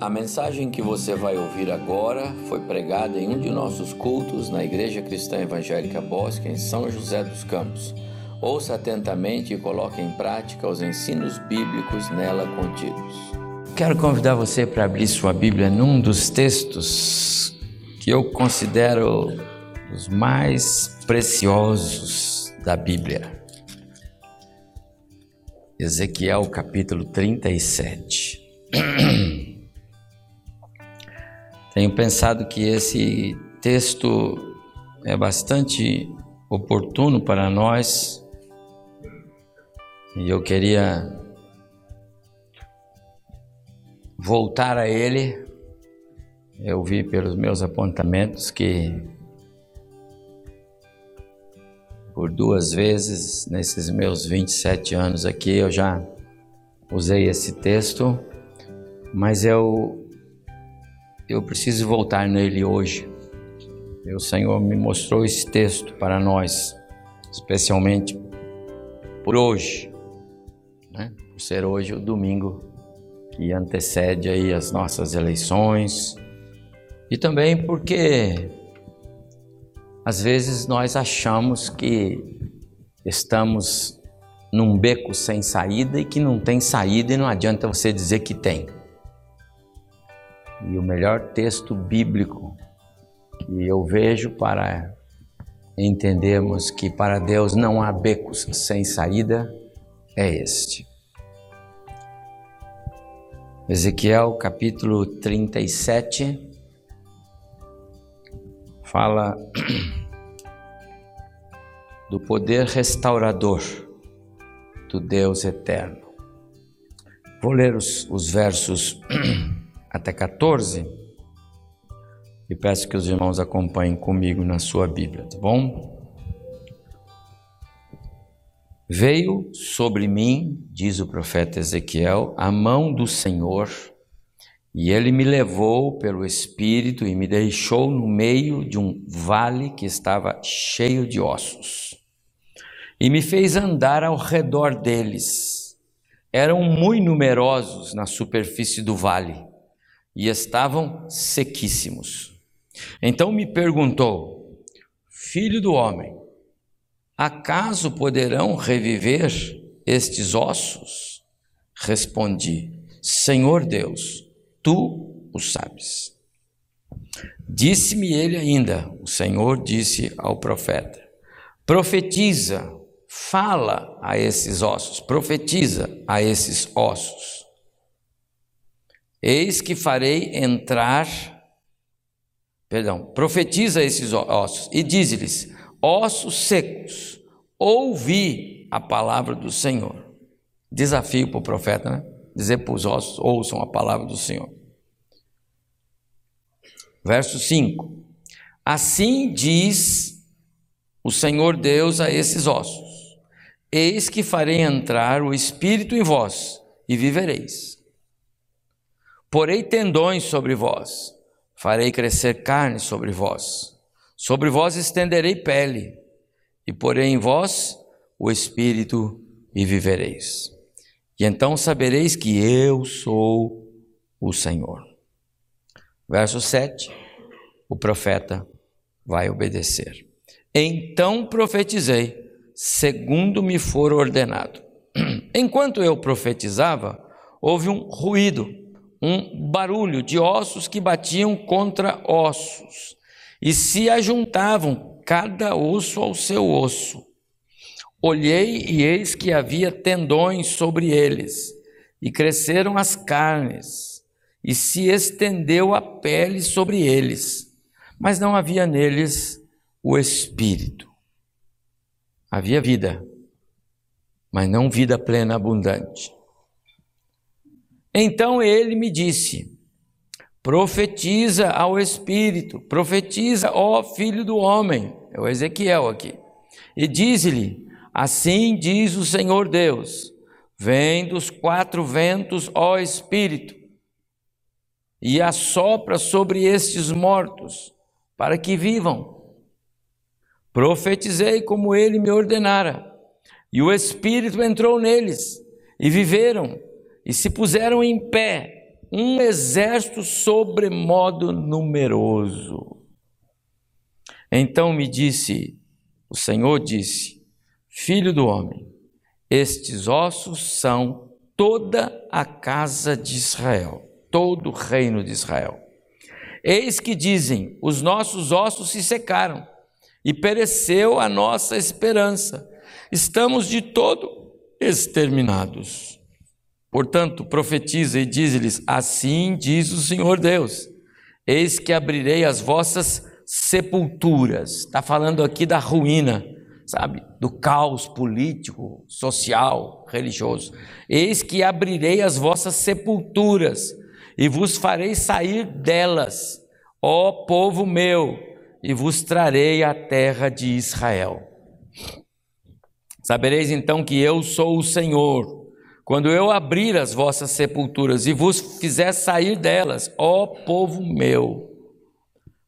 A mensagem que você vai ouvir agora foi pregada em um de nossos cultos na Igreja Cristã Evangélica Bosque, em São José dos Campos. Ouça atentamente e coloque em prática os ensinos bíblicos nela contidos. Quero convidar você para abrir sua Bíblia num dos textos que eu considero os mais preciosos da Bíblia. Ezequiel capítulo 37. Tenho pensado que esse texto é bastante oportuno para nós e eu queria voltar a ele. Eu vi pelos meus apontamentos que por duas vezes nesses meus 27 anos aqui eu já usei esse texto, mas eu eu preciso voltar nele hoje. o Senhor me mostrou esse texto para nós, especialmente por hoje, né? por ser hoje o domingo que antecede aí as nossas eleições e também porque às vezes nós achamos que estamos num beco sem saída e que não tem saída e não adianta você dizer que tem. E o melhor texto bíblico que eu vejo para entendermos que para Deus não há becos sem saída é este. Ezequiel capítulo 37 fala do poder restaurador do Deus eterno. Vou ler os, os versos até 14. E peço que os irmãos acompanhem comigo na sua Bíblia, tá bom? Veio sobre mim, diz o profeta Ezequiel, a mão do Senhor, e ele me levou pelo Espírito e me deixou no meio de um vale que estava cheio de ossos, e me fez andar ao redor deles. Eram muito numerosos na superfície do vale e estavam sequíssimos. Então me perguntou: Filho do homem, acaso poderão reviver estes ossos? Respondi: Senhor Deus, tu o sabes. Disse-me ele ainda: O Senhor disse ao profeta: Profetiza, fala a esses ossos, profetiza a esses ossos Eis que farei entrar, perdão, profetiza esses ossos e diz-lhes: ossos secos, ouvi a palavra do Senhor. Desafio para o profeta, né? Dizer para os ossos: ouçam a palavra do Senhor. Verso 5: Assim diz o Senhor Deus a esses ossos: Eis que farei entrar o Espírito em vós e vivereis. Porei tendões sobre vós, farei crescer carne sobre vós, sobre vós estenderei pele, e porei em vós o espírito e vivereis. E então sabereis que eu sou o Senhor. Verso 7: o profeta vai obedecer. Então profetizei, segundo me for ordenado. Enquanto eu profetizava, houve um ruído um barulho de ossos que batiam contra ossos e se ajuntavam cada osso ao seu osso. Olhei e eis que havia tendões sobre eles, e cresceram as carnes, e se estendeu a pele sobre eles, mas não havia neles o espírito. Havia vida, mas não vida plena abundante. Então ele me disse: profetiza ao Espírito, profetiza, ó Filho do Homem, é o Ezequiel aqui, e diz-lhe: Assim diz o Senhor Deus: Vem dos quatro ventos, ó Espírito, e assopra sobre estes mortos, para que vivam. Profetizei como ele me ordenara, e o Espírito entrou neles, e viveram e se puseram em pé, um exército sobremodo numeroso. Então me disse, o Senhor disse: Filho do homem, estes ossos são toda a casa de Israel, todo o reino de Israel. Eis que dizem: os nossos ossos se secaram e pereceu a nossa esperança. Estamos de todo exterminados. Portanto, profetiza e diz-lhes: Assim diz o Senhor Deus: Eis que abrirei as vossas sepulturas. Está falando aqui da ruína, sabe? Do caos político, social, religioso. Eis que abrirei as vossas sepulturas e vos farei sair delas, ó povo meu, e vos trarei a terra de Israel. Sabereis então que eu sou o Senhor, quando eu abrir as vossas sepulturas e vos fizer sair delas, ó povo meu.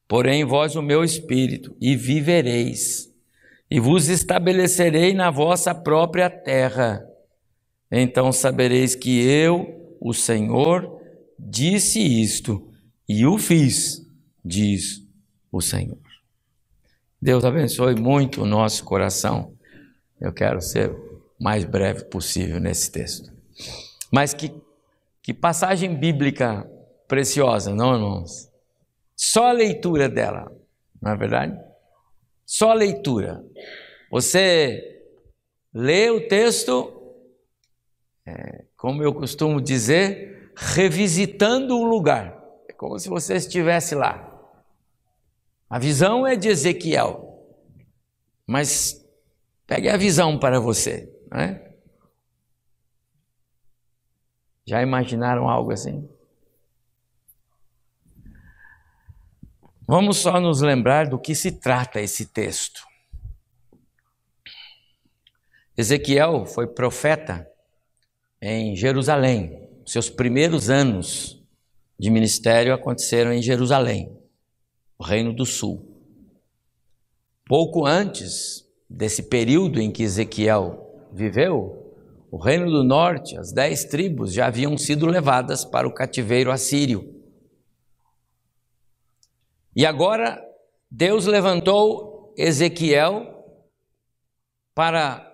Porém, vós o meu espírito, e vivereis, e vos estabelecerei na vossa própria terra. Então sabereis que eu, o Senhor, disse isto e o fiz, diz o Senhor. Deus abençoe muito o nosso coração. Eu quero ser mais breve possível nesse texto. Mas que, que passagem bíblica preciosa, não, irmãos? Só a leitura dela, não é verdade? Só a leitura. Você lê o texto, é, como eu costumo dizer, revisitando o lugar. É como se você estivesse lá. A visão é de Ezequiel, mas pegue a visão para você. Né? Já imaginaram algo assim? Vamos só nos lembrar do que se trata esse texto. Ezequiel foi profeta em Jerusalém, seus primeiros anos de ministério aconteceram em Jerusalém, o Reino do Sul. Pouco antes desse período em que Ezequiel viveu, o Reino do Norte, as dez tribos já haviam sido levadas para o cativeiro assírio. E agora Deus levantou Ezequiel para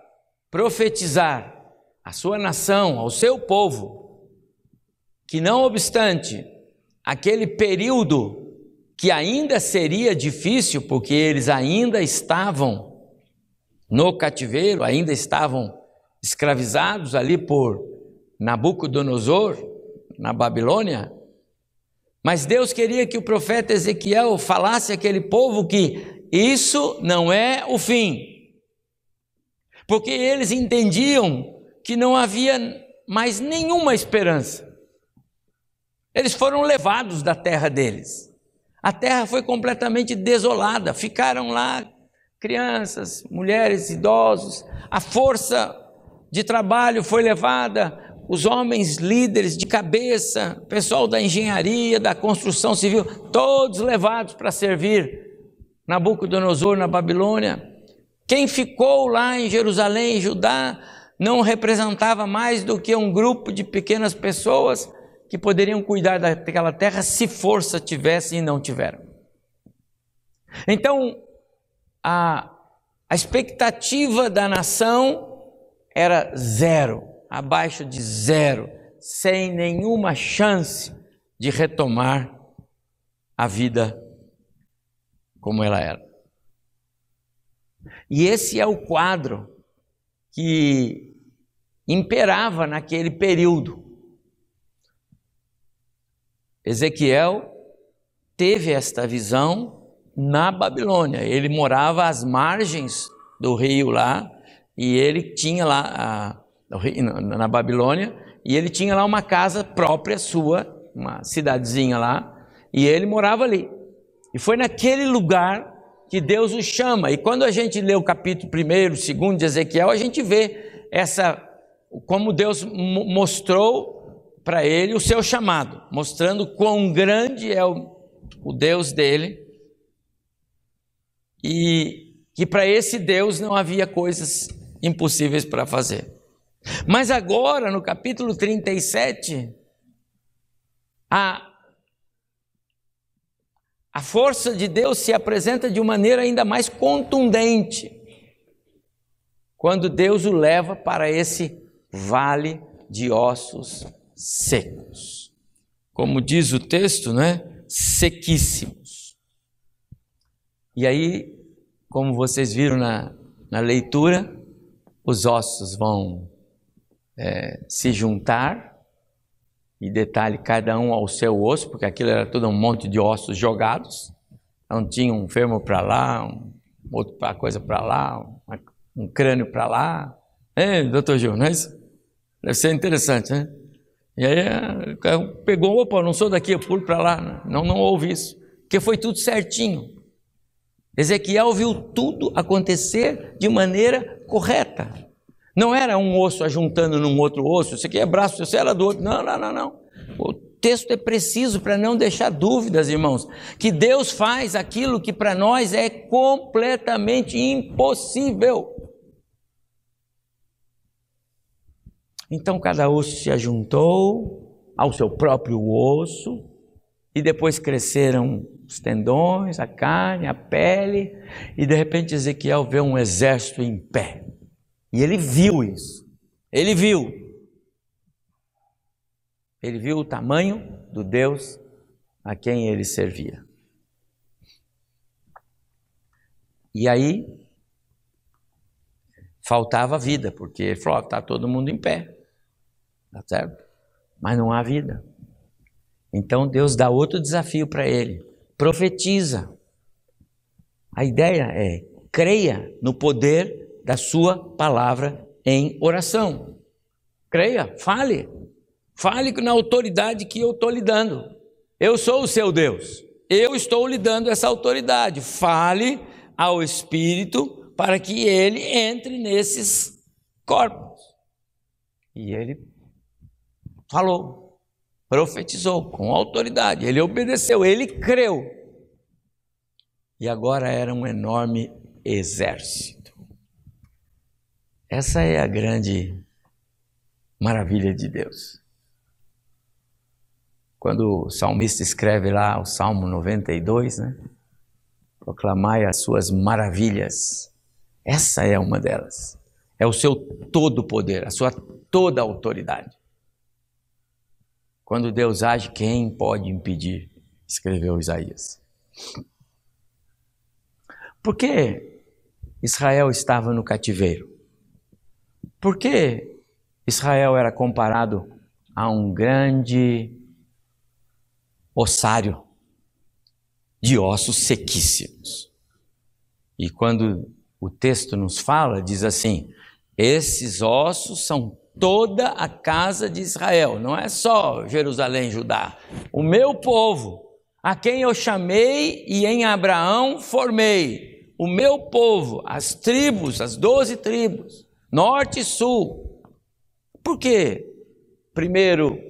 profetizar à sua nação, ao seu povo, que não obstante aquele período que ainda seria difícil, porque eles ainda estavam no cativeiro, ainda estavam escravizados ali por Nabucodonosor, na Babilônia, mas Deus queria que o profeta Ezequiel falasse àquele povo que isso não é o fim, porque eles entendiam que não havia mais nenhuma esperança. Eles foram levados da terra deles. A terra foi completamente desolada, ficaram lá crianças, mulheres, idosos. A força de trabalho foi levada, os homens líderes de cabeça, pessoal da engenharia, da construção civil, todos levados para servir Nabucodonosor na Babilônia. Quem ficou lá em Jerusalém, Judá, não representava mais do que um grupo de pequenas pessoas que poderiam cuidar daquela terra se força tivessem e não tiveram. Então, a, a expectativa da nação era zero, abaixo de zero, sem nenhuma chance de retomar a vida como ela era. E esse é o quadro que imperava naquele período. Ezequiel teve esta visão na Babilônia. Ele morava às margens do rio lá e ele tinha lá a, na Babilônia e ele tinha lá uma casa própria sua, uma cidadezinha lá, e ele morava ali. E foi naquele lugar que Deus o chama. E quando a gente lê o capítulo 1, 2 de Ezequiel, a gente vê essa como Deus mostrou para ele o seu chamado, mostrando quão grande é o, o Deus dele e que para esse Deus não havia coisas impossíveis para fazer. Mas agora, no capítulo 37, a, a força de Deus se apresenta de maneira ainda mais contundente quando Deus o leva para esse vale de ossos secos. Como diz o texto, né? Sequíssimos. E aí, como vocês viram na, na leitura, os ossos vão é, se juntar, e detalhe, cada um ao seu osso, porque aquilo era tudo um monte de ossos jogados. Então tinha um fermo para lá, um outro para coisa para lá, um crânio para lá. É, doutor Gil, não é isso? Deve ser interessante, né? E aí cara pegou, opa, não sou daqui, eu pulo para lá. Não, não houve isso. Porque foi tudo certinho. Ezequiel viu tudo acontecer de maneira correta. Não era um osso ajuntando num outro osso, isso aqui é braço, isso era do outro. Não, não, não, não. O texto é preciso para não deixar dúvidas, irmãos. Que Deus faz aquilo que para nós é completamente impossível. Então cada osso se ajuntou ao seu próprio osso, e depois cresceram os tendões, a carne, a pele, e de repente Ezequiel vê um exército em pé. E ele viu isso. Ele viu. Ele viu o tamanho do Deus a quem ele servia. E aí faltava vida, porque ele falou: está todo mundo em pé. Tá certo? Mas não há vida. Então Deus dá outro desafio para ele: profetiza. A ideia é creia no poder da sua palavra em oração. Creia, fale. Fale na autoridade que eu estou lhe dando. Eu sou o seu Deus. Eu estou lhe dando essa autoridade. Fale ao Espírito para que ele entre nesses corpos. E ele falou, profetizou com autoridade, ele obedeceu, ele creu. E agora era um enorme exército. Essa é a grande maravilha de Deus. Quando o salmista escreve lá o Salmo 92, né? Proclamai as suas maravilhas. Essa é uma delas. É o seu todo poder, a sua toda autoridade. Quando Deus age, quem pode impedir? Escreveu Isaías. Por que Israel estava no cativeiro? Por que Israel era comparado a um grande ossário de ossos sequíssimos? E quando o texto nos fala, diz assim: esses ossos são toda a casa de Israel, não é só Jerusalém, Judá. O meu povo, a quem eu chamei e em Abraão formei, o meu povo, as tribos, as doze tribos, norte e sul. Por quê? Primeiro,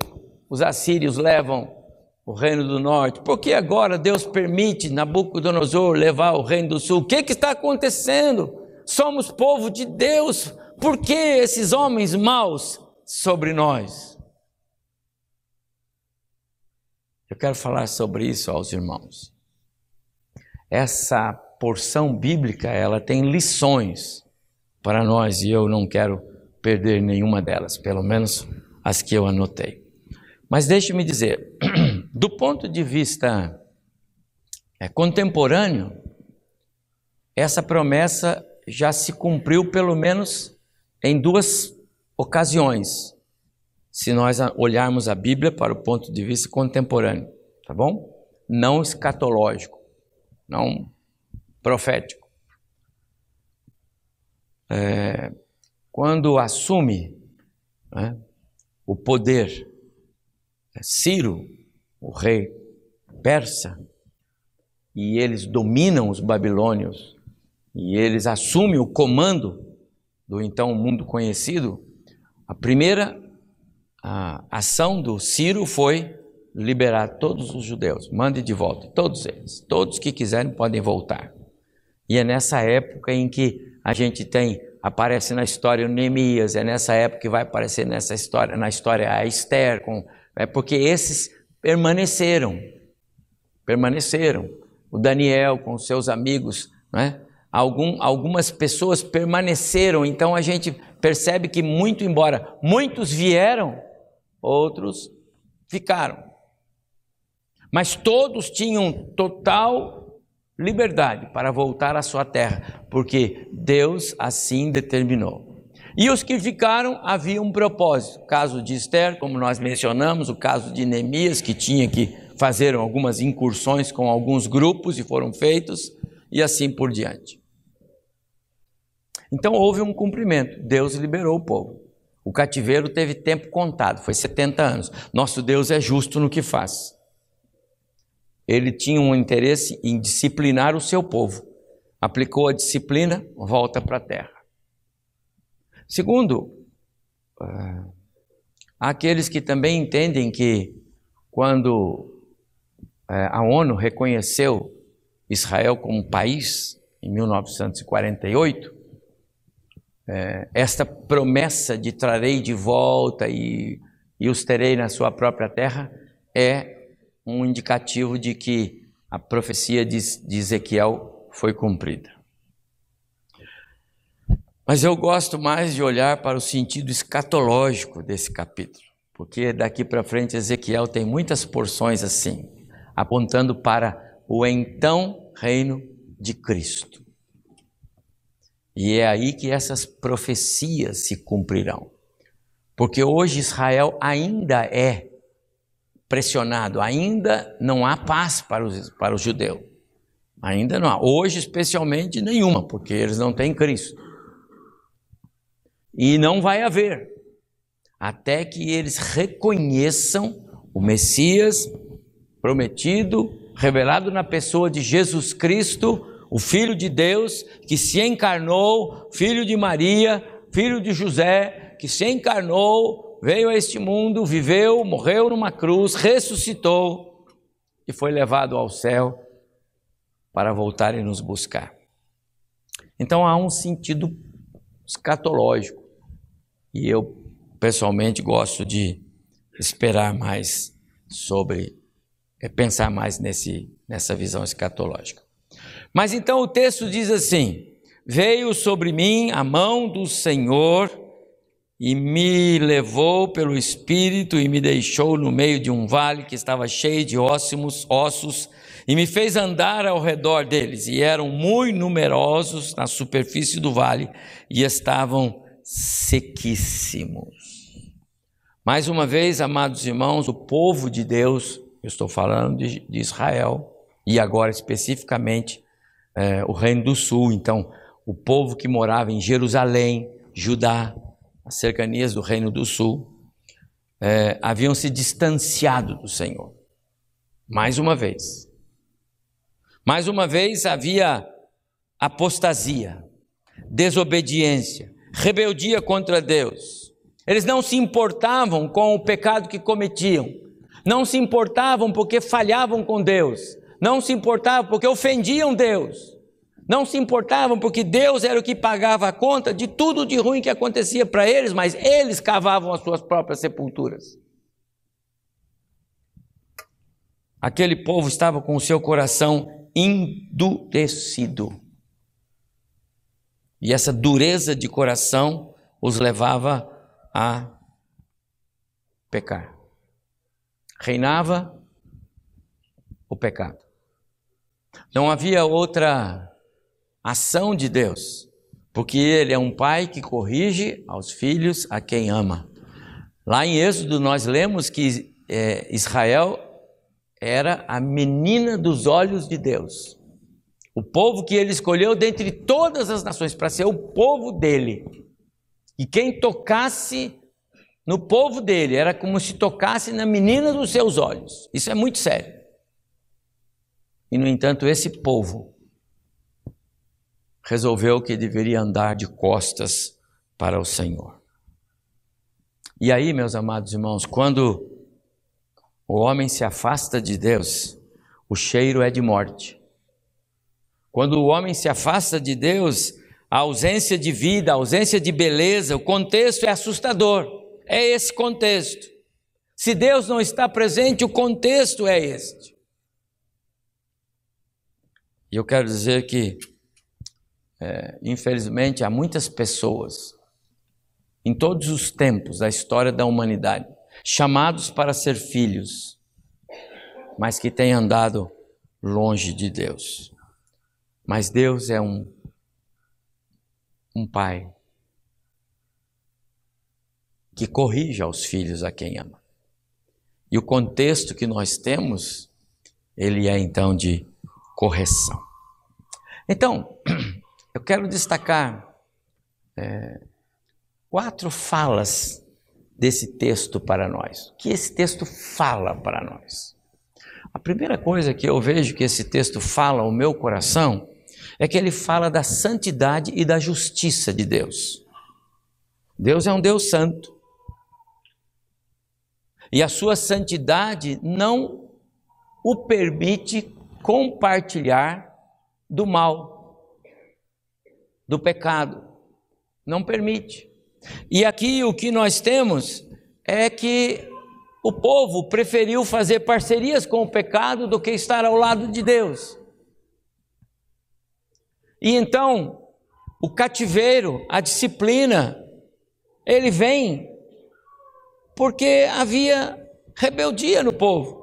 os assírios levam o reino do norte. Por que agora Deus permite Nabucodonosor levar o reino do sul? O que, que está acontecendo? Somos povo de Deus, por que esses homens maus sobre nós? Eu quero falar sobre isso aos irmãos. Essa porção bíblica, ela tem lições para nós e eu não quero perder nenhuma delas, pelo menos as que eu anotei. Mas deixe-me dizer, do ponto de vista é, contemporâneo, essa promessa já se cumpriu pelo menos em duas ocasiões, se nós olharmos a Bíblia para o ponto de vista contemporâneo, tá bom? Não escatológico, não profético. É, quando assume né, o poder é, Ciro, o rei persa, e eles dominam os babilônios, e eles assumem o comando do então mundo conhecido, a primeira a ação do Ciro foi liberar todos os judeus, mande de volta, todos eles, todos que quiserem podem voltar. E é nessa época em que a gente tem aparece na história o Neemias, é nessa época que vai aparecer nessa história, na história a Esther, com, é porque esses permaneceram. Permaneceram. O Daniel com seus amigos, né? Algum, algumas pessoas permaneceram, então a gente percebe que, muito embora muitos vieram, outros ficaram. Mas todos tinham total liberdade para voltar à sua terra, porque Deus assim determinou. E os que ficaram havia um propósito. O caso de Esther, como nós mencionamos, o caso de Neemias, que tinha que fazer algumas incursões com alguns grupos e foram feitos, e assim por diante. Então houve um cumprimento, Deus liberou o povo. O cativeiro teve tempo contado, foi 70 anos. Nosso Deus é justo no que faz. Ele tinha um interesse em disciplinar o seu povo. Aplicou a disciplina, volta para a terra. Segundo, há aqueles que também entendem que quando uh, a ONU reconheceu Israel como país, em 1948, eh, esta promessa de trarei de volta e, e os terei na sua própria terra é um indicativo de que a profecia de, de Ezequiel foi cumprida. Mas eu gosto mais de olhar para o sentido escatológico desse capítulo, porque daqui para frente Ezequiel tem muitas porções assim, apontando para o então reino de Cristo. E é aí que essas profecias se cumprirão. Porque hoje Israel ainda é pressionado, ainda não há paz para os, para o judeu. Ainda não há. Hoje, especialmente, nenhuma, porque eles não têm Cristo. E não vai haver, até que eles reconheçam o Messias prometido, revelado na pessoa de Jesus Cristo, o Filho de Deus, que se encarnou, filho de Maria, filho de José, que se encarnou, veio a este mundo, viveu, morreu numa cruz, ressuscitou e foi levado ao céu para voltar e nos buscar. Então há um sentido escatológico e eu, pessoalmente, gosto de esperar mais sobre, é, pensar mais nesse, nessa visão escatológica. Mas então o texto diz assim: Veio sobre mim a mão do Senhor e me levou pelo Espírito e me deixou no meio de um vale que estava cheio de ossos, ossos e me fez andar ao redor deles, e eram muito numerosos na superfície do vale, e estavam sequíssimos. Mais uma vez, amados irmãos, o povo de Deus, eu estou falando de, de Israel, e agora especificamente é, o Reino do Sul, então, o povo que morava em Jerusalém, Judá, as cercanias do Reino do Sul, é, haviam se distanciado do Senhor. Mais uma vez. Mais uma vez havia apostasia, desobediência, rebeldia contra Deus. Eles não se importavam com o pecado que cometiam, não se importavam porque falhavam com Deus, não se importavam porque ofendiam Deus, não se importavam porque Deus era o que pagava a conta de tudo de ruim que acontecia para eles, mas eles cavavam as suas próprias sepulturas. Aquele povo estava com o seu coração endurecido. E essa dureza de coração os levava a pecar. Reinava o pecado. Não havia outra ação de Deus, porque Ele é um pai que corrige aos filhos a quem ama. Lá em Êxodo nós lemos que é, Israel era a menina dos olhos de Deus. O povo que ele escolheu dentre todas as nações para ser o povo dele. E quem tocasse no povo dele era como se tocasse na menina dos seus olhos. Isso é muito sério. E no entanto, esse povo resolveu que deveria andar de costas para o Senhor. E aí, meus amados irmãos, quando o homem se afasta de Deus, o cheiro é de morte. Quando o homem se afasta de Deus, a ausência de vida, a ausência de beleza, o contexto é assustador. É esse contexto. Se Deus não está presente, o contexto é este. E eu quero dizer que, é, infelizmente, há muitas pessoas, em todos os tempos da história da humanidade, chamados para ser filhos, mas que têm andado longe de Deus. Mas Deus é um, um pai que corrige aos filhos a quem ama. E o contexto que nós temos, ele é então de correção. Então, eu quero destacar é, quatro falas desse texto para nós. O que esse texto fala para nós? A primeira coisa que eu vejo que esse texto fala ao meu coração é que ele fala da santidade e da justiça de Deus. Deus é um Deus santo. E a sua santidade não o permite compartilhar do mal, do pecado. Não permite. E aqui o que nós temos é que o povo preferiu fazer parcerias com o pecado do que estar ao lado de Deus. E então, o cativeiro, a disciplina, ele vem porque havia rebeldia no povo.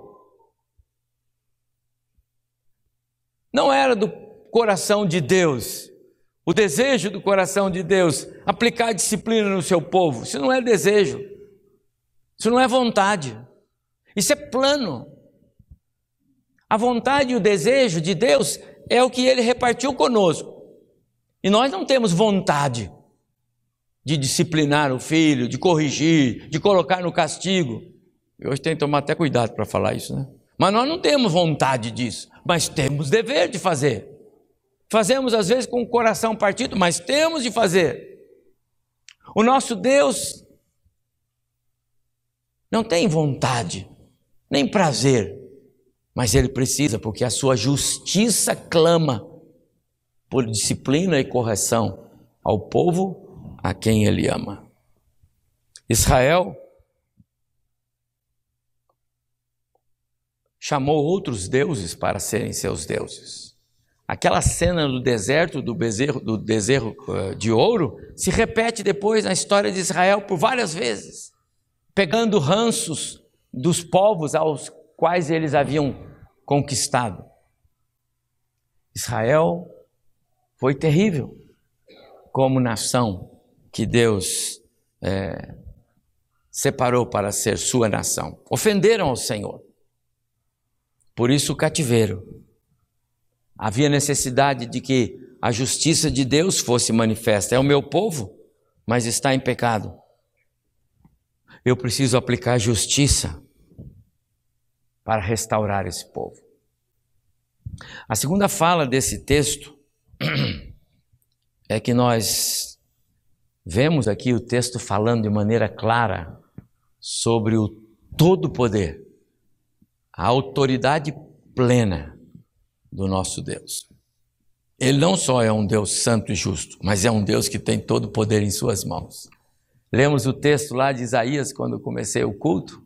Não era do coração de Deus, o desejo do coração de Deus, aplicar disciplina no seu povo. Isso não é desejo, isso não é vontade, isso é plano. A vontade e o desejo de Deus é o que ele repartiu conosco. E nós não temos vontade de disciplinar o filho, de corrigir, de colocar no castigo. E hoje tem que tomar até cuidado para falar isso, né? Mas nós não temos vontade disso, mas temos dever de fazer. Fazemos às vezes com o coração partido, mas temos de fazer. O nosso Deus não tem vontade, nem prazer, mas ele precisa, porque a sua justiça clama por disciplina e correção ao povo a quem ele ama. Israel chamou outros deuses para serem seus deuses. Aquela cena do deserto, do bezerro, do deserro eh, de ouro, se repete depois na história de Israel por várias vezes, pegando ranços dos povos aos quais eles haviam conquistado. Israel foi terrível como nação que Deus é, separou para ser sua nação. Ofenderam ao Senhor. Por isso o cativeiro. Havia necessidade de que a justiça de Deus fosse manifesta. É o meu povo, mas está em pecado. Eu preciso aplicar justiça para restaurar esse povo. A segunda fala desse texto é que nós vemos aqui o texto falando de maneira clara sobre o todo poder a autoridade plena do nosso Deus. Ele não só é um Deus santo e justo, mas é um Deus que tem todo o poder em suas mãos. Lemos o texto lá de Isaías quando comecei o culto.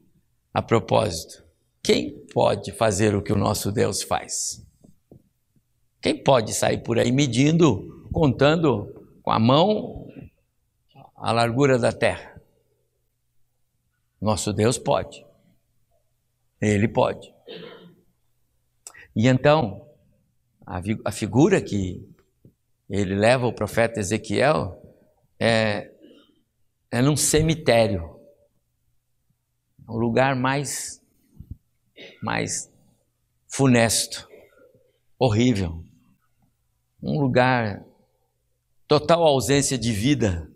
A propósito, quem pode fazer o que o nosso Deus faz? Quem pode sair por aí medindo, contando com a mão a largura da terra? Nosso Deus pode. Ele pode. E então, a, a figura que ele leva o profeta Ezequiel é, é num cemitério, um lugar mais, mais funesto, horrível, um lugar total ausência de vida,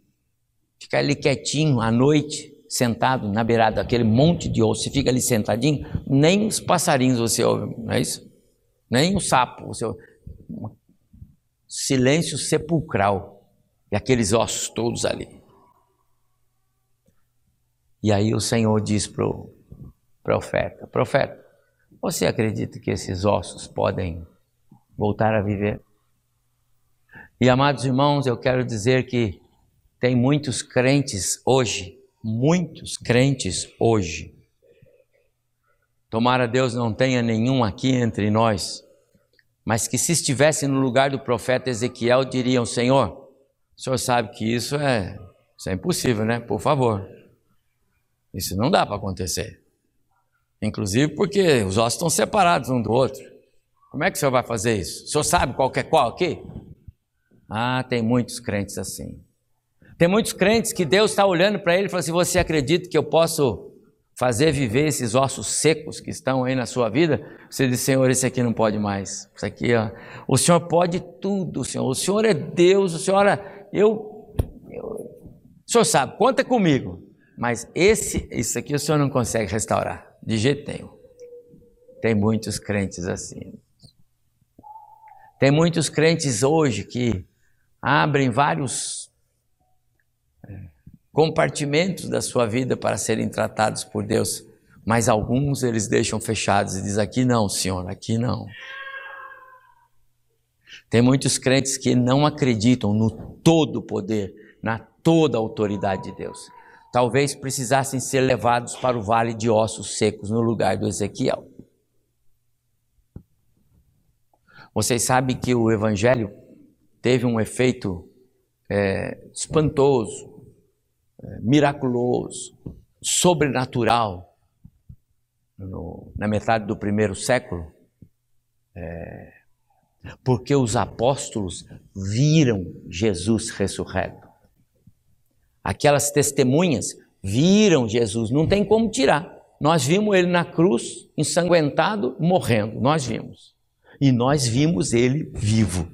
ficar ali quietinho à noite, sentado na beirada daquele monte de osso, você fica ali sentadinho, nem os passarinhos você ouve, não é isso? Nem o sapo, você ouve. Silêncio sepulcral. E aqueles ossos todos ali. E aí o Senhor diz para o profeta: Profeta, você acredita que esses ossos podem voltar a viver? E amados irmãos, eu quero dizer que tem muitos crentes hoje muitos crentes hoje Tomara Deus não tenha nenhum aqui entre nós, mas que se estivesse no lugar do profeta Ezequiel, diriam: Senhor, o senhor sabe que isso é, isso é impossível, né? Por favor. Isso não dá para acontecer. Inclusive porque os ossos estão separados um do outro. Como é que o senhor vai fazer isso? O senhor sabe qual é qual aqui? Ah, tem muitos crentes assim. Tem muitos crentes que Deus está olhando para ele e fala assim: Você acredita que eu posso fazer viver esses ossos secos que estão aí na sua vida? Você diz: Senhor, esse aqui não pode mais. Isso aqui, ó. O Senhor pode tudo, Senhor. O Senhor é Deus. O Senhor, eu, eu. O Senhor sabe, conta comigo. Mas esse, isso aqui o Senhor não consegue restaurar, de jeito nenhum. Tem muitos crentes assim. Tem muitos crentes hoje que abrem vários compartimentos da sua vida para serem tratados por Deus, mas alguns eles deixam fechados e dizem: aqui não, Senhor, aqui não. Tem muitos crentes que não acreditam no todo poder, na toda autoridade de Deus. Talvez precisassem ser levados para o vale de ossos secos no lugar do Ezequiel. Vocês sabem que o Evangelho teve um efeito é, espantoso, miraculoso, sobrenatural no, na metade do primeiro século, é, porque os apóstolos viram Jesus ressurreto. Aquelas testemunhas viram Jesus, não tem como tirar. Nós vimos ele na cruz, ensanguentado, morrendo, nós vimos e nós vimos ele vivo.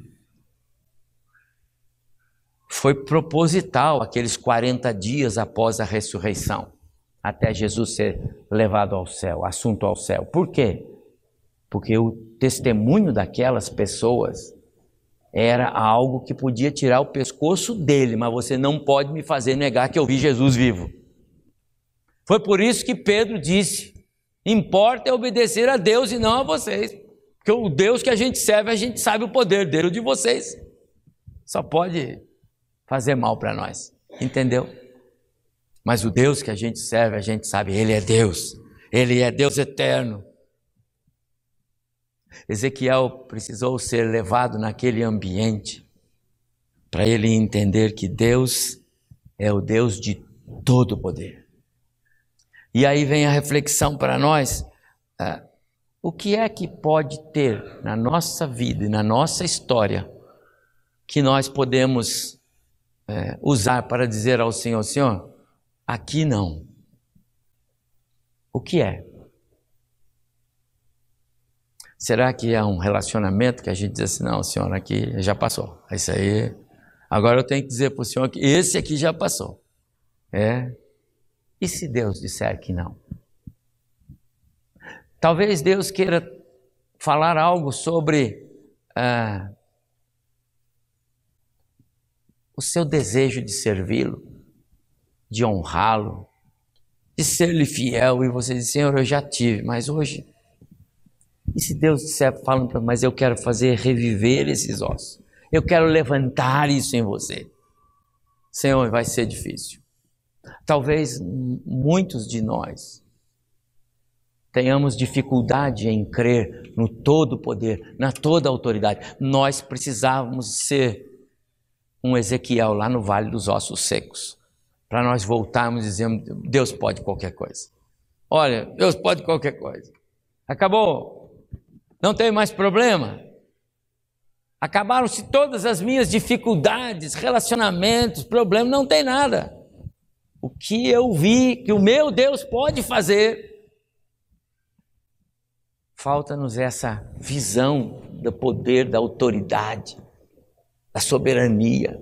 Foi proposital aqueles 40 dias após a ressurreição, até Jesus ser levado ao céu, assunto ao céu. Por quê? Porque o testemunho daquelas pessoas era algo que podia tirar o pescoço dele, mas você não pode me fazer negar que eu vi Jesus vivo. Foi por isso que Pedro disse: importa é obedecer a Deus e não a vocês. Porque o Deus que a gente serve, a gente sabe o poder dele, o de vocês. Só pode fazer mal para nós. Entendeu? Mas o Deus que a gente serve, a gente sabe, ele é Deus. Ele é Deus eterno. Ezequiel precisou ser levado naquele ambiente para ele entender que Deus é o Deus de todo poder. E aí vem a reflexão para nós. Ah, o que é que pode ter na nossa vida e na nossa história que nós podemos é, usar para dizer ao Senhor: Senhor, aqui não. O que é? Será que é um relacionamento que a gente diz assim: não, Senhor, aqui já passou. Isso aí. Agora eu tenho que dizer para o Senhor que esse aqui já passou. É. E se Deus disser que não? Talvez Deus queira falar algo sobre ah, o seu desejo de servi-lo, de honrá-lo, de ser-lhe fiel, e você diz, Senhor, eu já tive, mas hoje. E se Deus disser, falando mas eu quero fazer reviver esses ossos, eu quero levantar isso em você. Senhor, vai ser difícil. Talvez muitos de nós tenhamos dificuldade em crer no todo poder, na toda autoridade. Nós precisávamos ser um Ezequiel lá no Vale dos Ossos Secos, para nós voltarmos dizendo: Deus pode qualquer coisa. Olha, Deus pode qualquer coisa. Acabou. Não tem mais problema. Acabaram-se todas as minhas dificuldades, relacionamentos, problemas, não tem nada. O que eu vi que o meu Deus pode fazer, Falta-nos essa visão do poder, da autoridade, da soberania,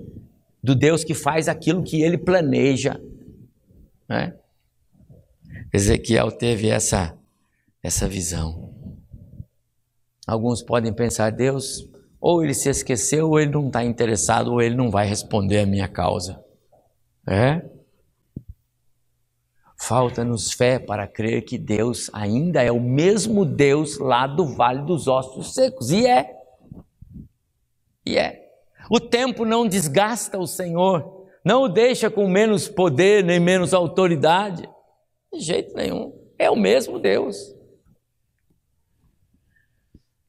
do Deus que faz aquilo que ele planeja. Né? Ezequiel teve essa, essa visão. Alguns podem pensar, Deus, ou ele se esqueceu, ou ele não está interessado, ou ele não vai responder a minha causa. É? Falta-nos fé para crer que Deus ainda é o mesmo Deus lá do Vale dos Ossos Secos. E é. E é. O tempo não desgasta o Senhor, não o deixa com menos poder nem menos autoridade. De jeito nenhum. É o mesmo Deus.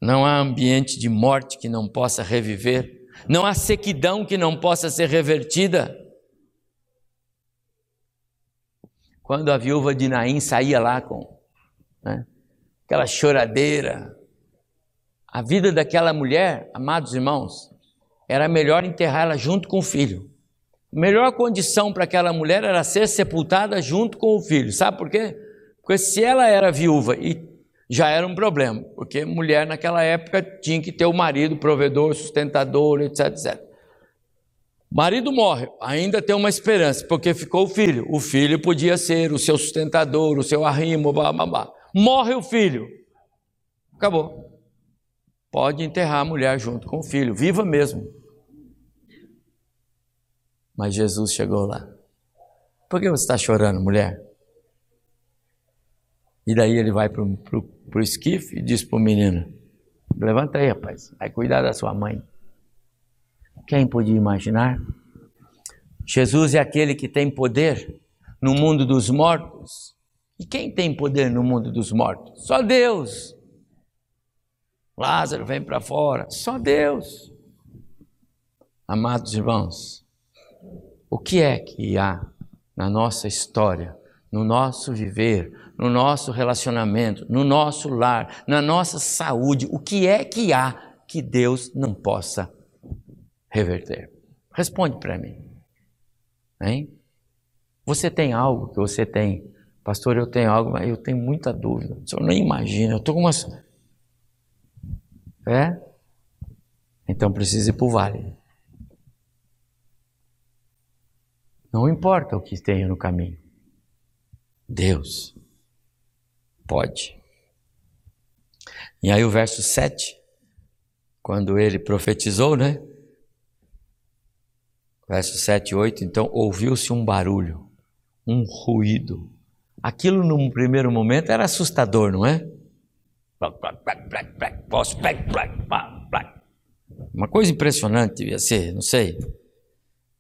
Não há ambiente de morte que não possa reviver. Não há sequidão que não possa ser revertida. Quando a viúva de Naim saía lá com né, aquela choradeira, a vida daquela mulher, amados irmãos, era melhor enterrá-la junto com o filho. A melhor condição para aquela mulher era ser sepultada junto com o filho. Sabe por quê? Porque se ela era viúva e já era um problema, porque mulher naquela época tinha que ter o marido provedor, sustentador, etc, etc. Marido morre, ainda tem uma esperança, porque ficou o filho. O filho podia ser o seu sustentador, o seu arrimo, blá, blá, blá. Morre o filho. Acabou. Pode enterrar a mulher junto com o filho, viva mesmo. Mas Jesus chegou lá. Por que você está chorando, mulher? E daí ele vai para o esquife e diz para o menino: Levanta aí, rapaz, vai cuidar da sua mãe. Quem podia imaginar? Jesus é aquele que tem poder no mundo dos mortos. E quem tem poder no mundo dos mortos? Só Deus. Lázaro vem para fora, só Deus. Amados irmãos, o que é que há na nossa história, no nosso viver, no nosso relacionamento, no nosso lar, na nossa saúde, o que é que há que Deus não possa reverter? Responde para mim. Hein? Você tem algo que você tem, pastor, eu tenho algo, mas eu tenho muita dúvida. O senhor nem imagina, eu estou com umas. É? Então precisa ir para o vale. Não importa o que tenha no caminho. Deus Pode. E aí o verso 7, quando ele profetizou, né? Verso 7 e 8, então ouviu-se um barulho, um ruído. Aquilo num primeiro momento era assustador, não é? Uma coisa impressionante devia ser, não sei.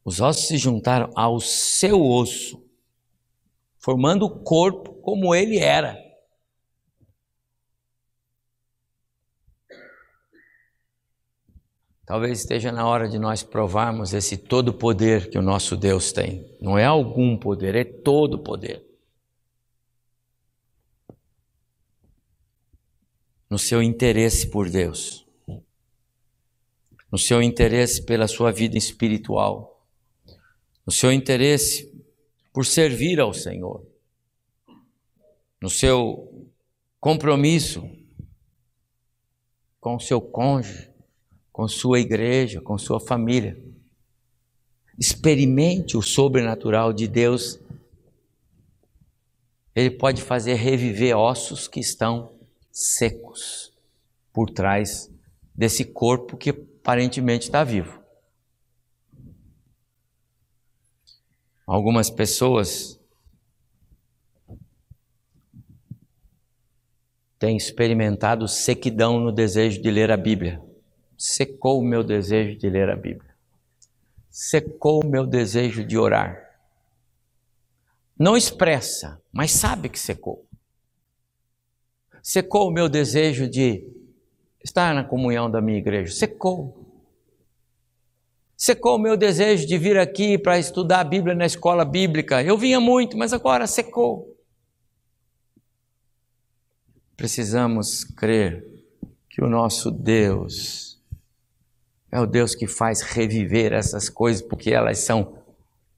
Os ossos se juntaram ao seu osso, formando o corpo como ele era. Talvez esteja na hora de nós provarmos esse todo poder que o nosso Deus tem. Não é algum poder, é todo poder. No seu interesse por Deus, no seu interesse pela sua vida espiritual, no seu interesse por servir ao Senhor, no seu compromisso com o seu cônjuge, com sua igreja, com sua família. Experimente o sobrenatural de Deus. Ele pode fazer reviver ossos que estão secos por trás desse corpo que aparentemente está vivo. Algumas pessoas têm experimentado sequidão no desejo de ler a Bíblia secou o meu desejo de ler a Bíblia, secou o meu desejo de orar. Não expressa, mas sabe que secou. Secou o meu desejo de estar na comunhão da minha igreja, secou. Secou o meu desejo de vir aqui para estudar a Bíblia na escola bíblica. Eu vinha muito, mas agora secou. Precisamos crer que o nosso Deus é o Deus que faz reviver essas coisas, porque elas são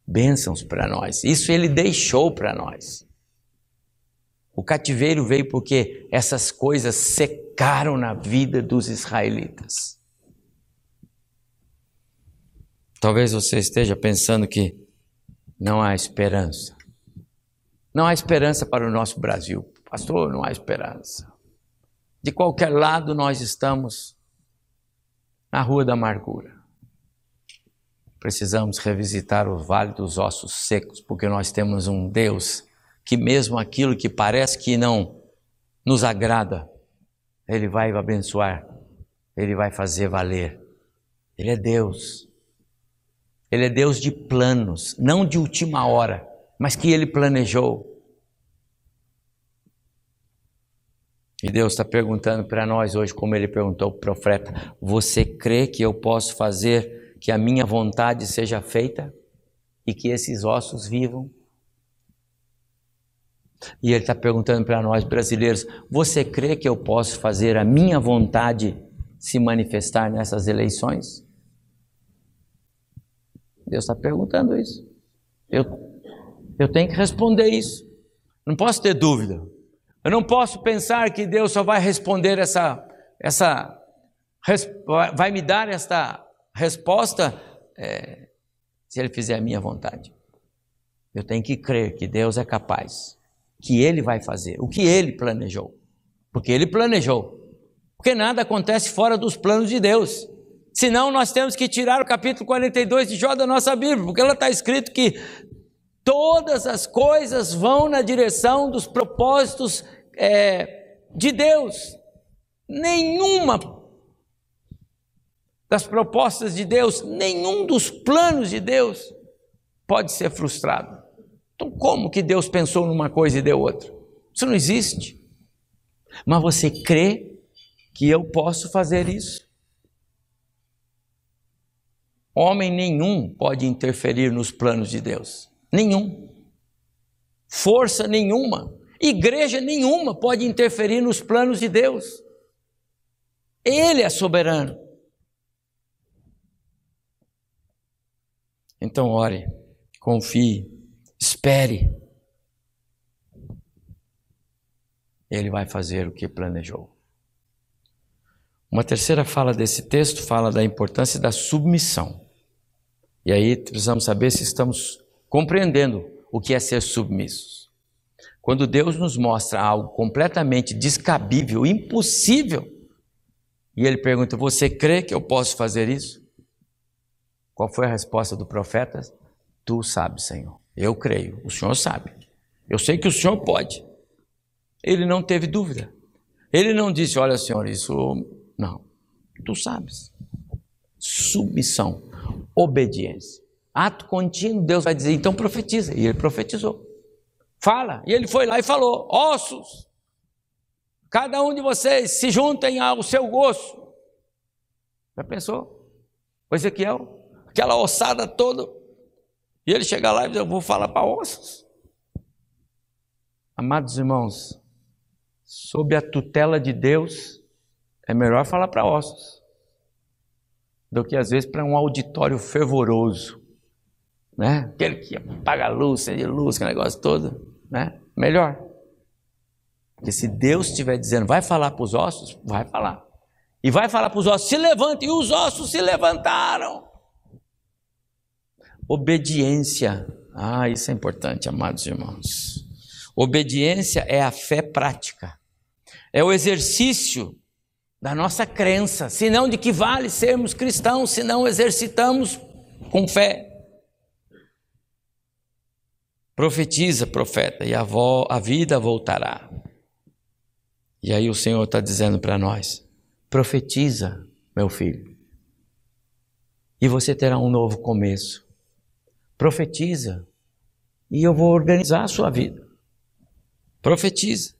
bênçãos para nós. Isso ele deixou para nós. O cativeiro veio porque essas coisas secaram na vida dos israelitas. Talvez você esteja pensando que não há esperança. Não há esperança para o nosso Brasil. Pastor, não há esperança. De qualquer lado nós estamos, na Rua da Amargura. Precisamos revisitar o Vale dos Ossos Secos, porque nós temos um Deus que, mesmo aquilo que parece que não nos agrada, Ele vai abençoar, Ele vai fazer valer. Ele é Deus. Ele é Deus de planos, não de última hora, mas que Ele planejou. E Deus está perguntando para nós hoje, como ele perguntou para o profeta: Você crê que eu posso fazer que a minha vontade seja feita e que esses ossos vivam? E ele está perguntando para nós brasileiros: Você crê que eu posso fazer a minha vontade se manifestar nessas eleições? Deus está perguntando isso. Eu, eu tenho que responder isso. Não posso ter dúvida. Eu não posso pensar que Deus só vai responder essa, essa vai me dar esta resposta é, se Ele fizer a minha vontade. Eu tenho que crer que Deus é capaz, que Ele vai fazer o que Ele planejou, porque Ele planejou. Porque nada acontece fora dos planos de Deus. Senão nós temos que tirar o capítulo 42 de Jó da nossa Bíblia, porque ela está escrito que todas as coisas vão na direção dos propósitos é, de Deus. Nenhuma das propostas de Deus, nenhum dos planos de Deus pode ser frustrado. Então, como que Deus pensou numa coisa e deu outra? Isso não existe. Mas você crê que eu posso fazer isso? Homem nenhum pode interferir nos planos de Deus. Nenhum. Força nenhuma. Igreja nenhuma pode interferir nos planos de Deus. Ele é soberano. Então, ore, confie, espere. Ele vai fazer o que planejou. Uma terceira fala desse texto fala da importância da submissão. E aí precisamos saber se estamos compreendendo o que é ser submissos. Quando Deus nos mostra algo completamente descabível, impossível, e ele pergunta: Você crê que eu posso fazer isso? Qual foi a resposta do profeta? Tu sabes, Senhor. Eu creio. O Senhor sabe. Eu sei que o Senhor pode. Ele não teve dúvida. Ele não disse: Olha, Senhor, isso. Não. Tu sabes. Submissão, obediência. Ato contínuo, Deus vai dizer, então profetiza. E ele profetizou. Fala. E ele foi lá e falou: ossos, cada um de vocês se juntem ao seu gosto. Já pensou? O Ezequiel, aquela ossada toda. E ele chega lá e diz: Eu vou falar para ossos. Amados irmãos, sob a tutela de Deus, é melhor falar para ossos do que às vezes para um auditório fervoroso né? Aquele que apaga a luz, acende luz, aquele negócio todo, né? Melhor. Porque se Deus estiver dizendo, vai falar para os ossos, vai falar. E vai falar para os ossos, se levantem, e os ossos se levantaram. Obediência. Ah, isso é importante, amados irmãos. Obediência é a fé prática. É o exercício da nossa crença, senão de que vale sermos cristãos se não exercitamos com fé. Profetiza, profeta, e a, vo, a vida voltará. E aí o Senhor está dizendo para nós: profetiza, meu filho, e você terá um novo começo. Profetiza, e eu vou organizar a sua vida. Profetiza.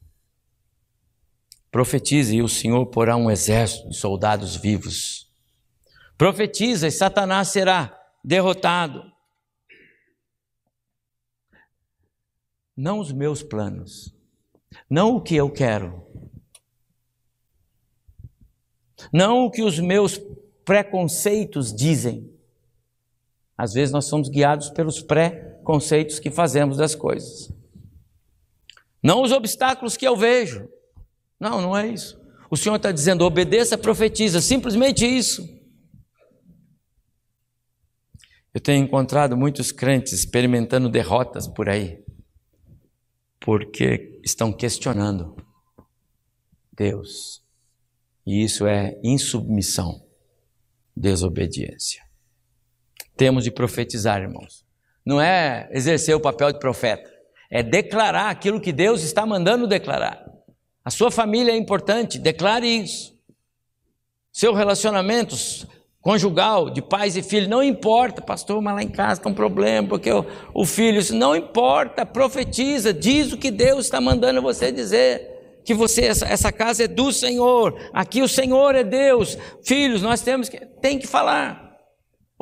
Profetiza, e o Senhor porá um exército de soldados vivos. Profetiza, e Satanás será derrotado. não os meus planos, não o que eu quero, não o que os meus preconceitos dizem. Às vezes nós somos guiados pelos preconceitos que fazemos das coisas. Não os obstáculos que eu vejo. Não, não é isso. O Senhor está dizendo: obedeça, profetiza, simplesmente isso. Eu tenho encontrado muitos crentes experimentando derrotas por aí porque estão questionando Deus. E isso é insubmissão, desobediência. Temos de profetizar, irmãos. Não é exercer o papel de profeta, é declarar aquilo que Deus está mandando declarar. A sua família é importante, declare isso. Seu relacionamento conjugal, de pais e filhos, não importa, pastor, mas lá em casa está um problema, porque o, o filho, não importa, profetiza, diz o que Deus está mandando você dizer. que você essa, essa casa é do Senhor. Aqui o Senhor é Deus. Filhos, nós temos que tem que falar.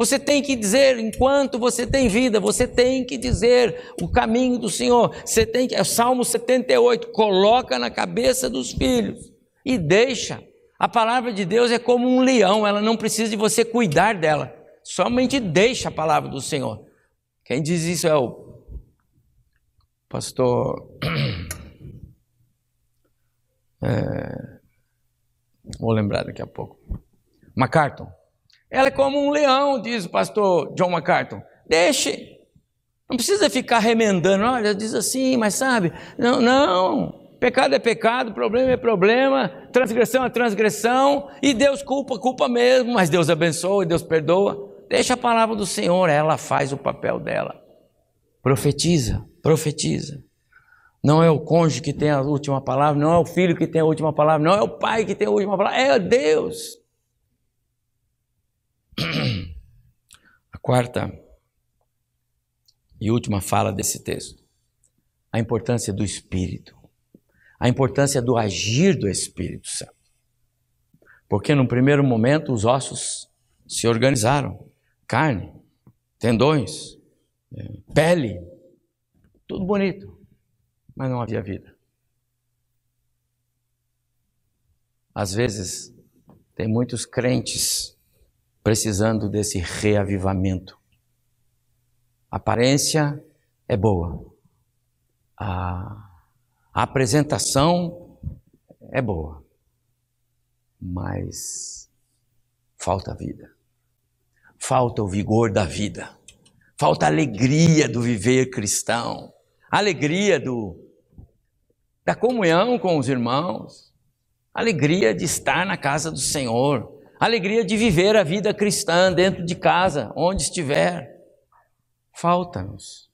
Você tem que dizer, enquanto você tem vida, você tem que dizer o caminho do Senhor. Você tem que, é Salmo 78, coloca na cabeça dos filhos e deixa. A palavra de Deus é como um leão, ela não precisa de você cuidar dela. Somente deixa a palavra do Senhor. Quem diz isso é o pastor. É, vou lembrar daqui a pouco. MacArthur. Ela é como um leão, diz o pastor John MacArthur. Deixe. Não precisa ficar remendando. Olha, diz assim, mas sabe? Não, não. Pecado é pecado, problema é problema, transgressão é transgressão, e Deus culpa, culpa mesmo, mas Deus abençoa e Deus perdoa. Deixa a palavra do Senhor, ela faz o papel dela. Profetiza, profetiza. Não é o cônjuge que tem a última palavra, não é o filho que tem a última palavra, não é o pai que tem a última palavra, é Deus. A quarta e última fala desse texto. A importância do Espírito. A importância do agir do Espírito Santo. Porque no primeiro momento os ossos se organizaram. Carne, tendões, é, pele, tudo bonito. Mas não havia vida. Às vezes, tem muitos crentes precisando desse reavivamento. A aparência é boa, a, apresentação é boa, mas falta vida, falta o vigor da vida, falta a alegria do viver cristão, a alegria do, da comunhão com os irmãos, a alegria de estar na casa do Senhor, alegria de viver a vida cristã dentro de casa, onde estiver. Falta-nos.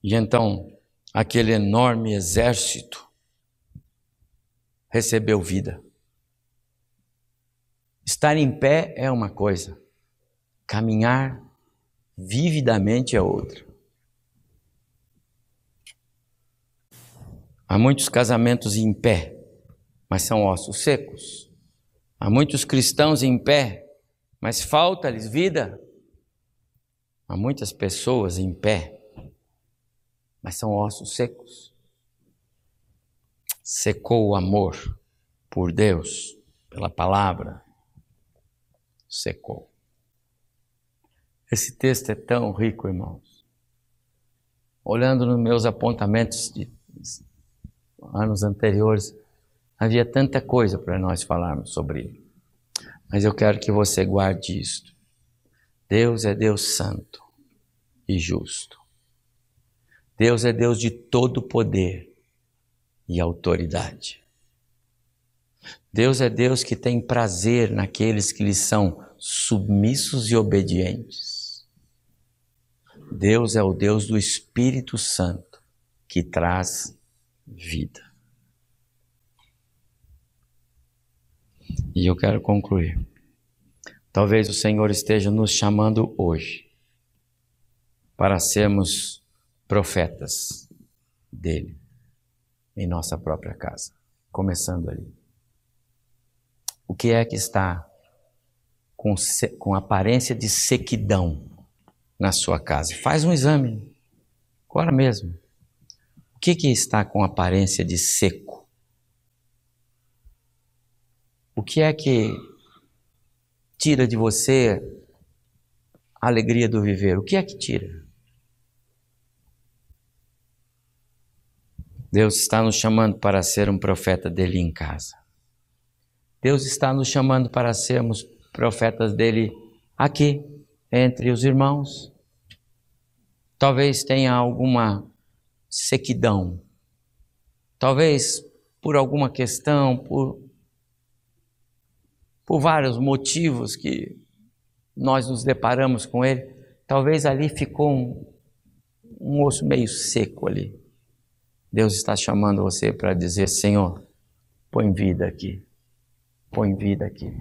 E então, aquele enorme exército recebeu vida. Estar em pé é uma coisa, caminhar vividamente é outra. Há muitos casamentos em pé mas são ossos secos. Há muitos cristãos em pé, mas falta-lhes vida. Há muitas pessoas em pé, mas são ossos secos. Secou o amor por Deus, pela palavra. Secou. Esse texto é tão rico, irmãos. Olhando nos meus apontamentos de anos anteriores, Havia tanta coisa para nós falarmos sobre ele. Mas eu quero que você guarde isto. Deus é Deus santo e justo. Deus é Deus de todo poder e autoridade. Deus é Deus que tem prazer naqueles que lhe são submissos e obedientes. Deus é o Deus do Espírito Santo que traz vida. E eu quero concluir. Talvez o Senhor esteja nos chamando hoje para sermos profetas dele em nossa própria casa, começando ali. O que é que está com, com aparência de sequidão na sua casa? Faz um exame, agora mesmo. O que, que está com aparência de seco? O que é que tira de você a alegria do viver? O que é que tira? Deus está nos chamando para ser um profeta dele em casa. Deus está nos chamando para sermos profetas dele aqui, entre os irmãos. Talvez tenha alguma sequidão. Talvez por alguma questão, por por vários motivos que nós nos deparamos com ele, talvez ali ficou um, um osso meio seco ali. Deus está chamando você para dizer: Senhor, põe vida aqui, põe vida aqui.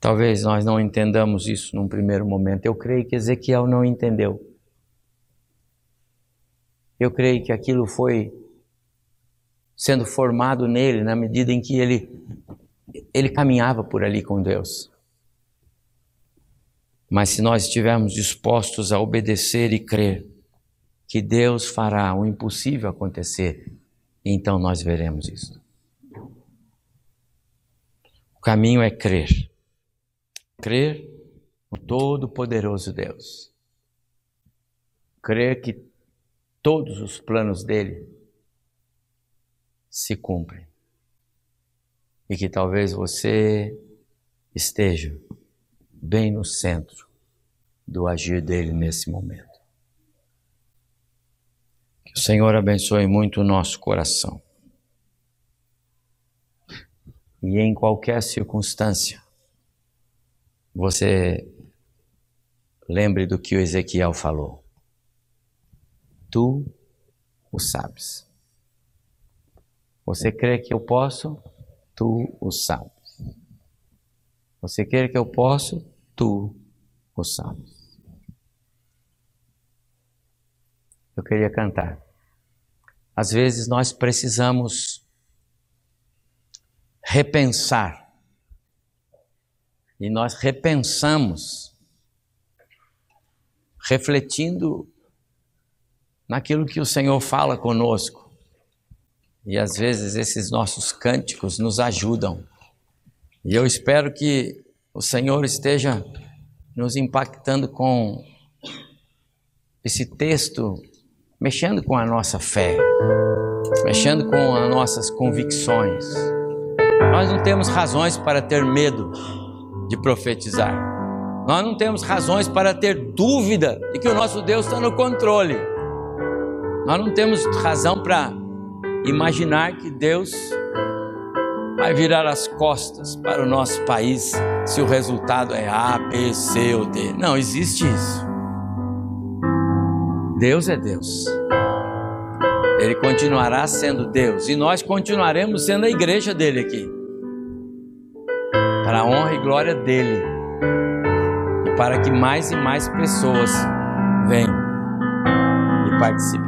Talvez nós não entendamos isso num primeiro momento. Eu creio que Ezequiel não entendeu. Eu creio que aquilo foi sendo formado nele na medida em que ele ele caminhava por ali com Deus. Mas se nós estivermos dispostos a obedecer e crer que Deus fará o impossível acontecer, então nós veremos isso. O caminho é crer. Crer no Todo-Poderoso Deus. Crer que todos os planos dele se cumprem. E que talvez você esteja bem no centro do agir dele nesse momento. Que o Senhor abençoe muito o nosso coração. E em qualquer circunstância, você lembre do que o Ezequiel falou. Tu o sabes. Você crê que eu posso? Tu o sabes. Você crê que eu posso? Tu o sabes. Eu queria cantar. Às vezes nós precisamos repensar. E nós repensamos, refletindo naquilo que o Senhor fala conosco. E às vezes esses nossos cânticos nos ajudam. E eu espero que o Senhor esteja nos impactando com esse texto, mexendo com a nossa fé, mexendo com as nossas convicções. Nós não temos razões para ter medo de profetizar. Nós não temos razões para ter dúvida de que o nosso Deus está no controle. Nós não temos razão para imaginar que Deus vai virar as costas para o nosso país se o resultado é A, B, C ou D. Não existe isso. Deus é Deus. Ele continuará sendo Deus e nós continuaremos sendo a igreja dele aqui. Para a honra e glória dele. E para que mais e mais pessoas venham e participem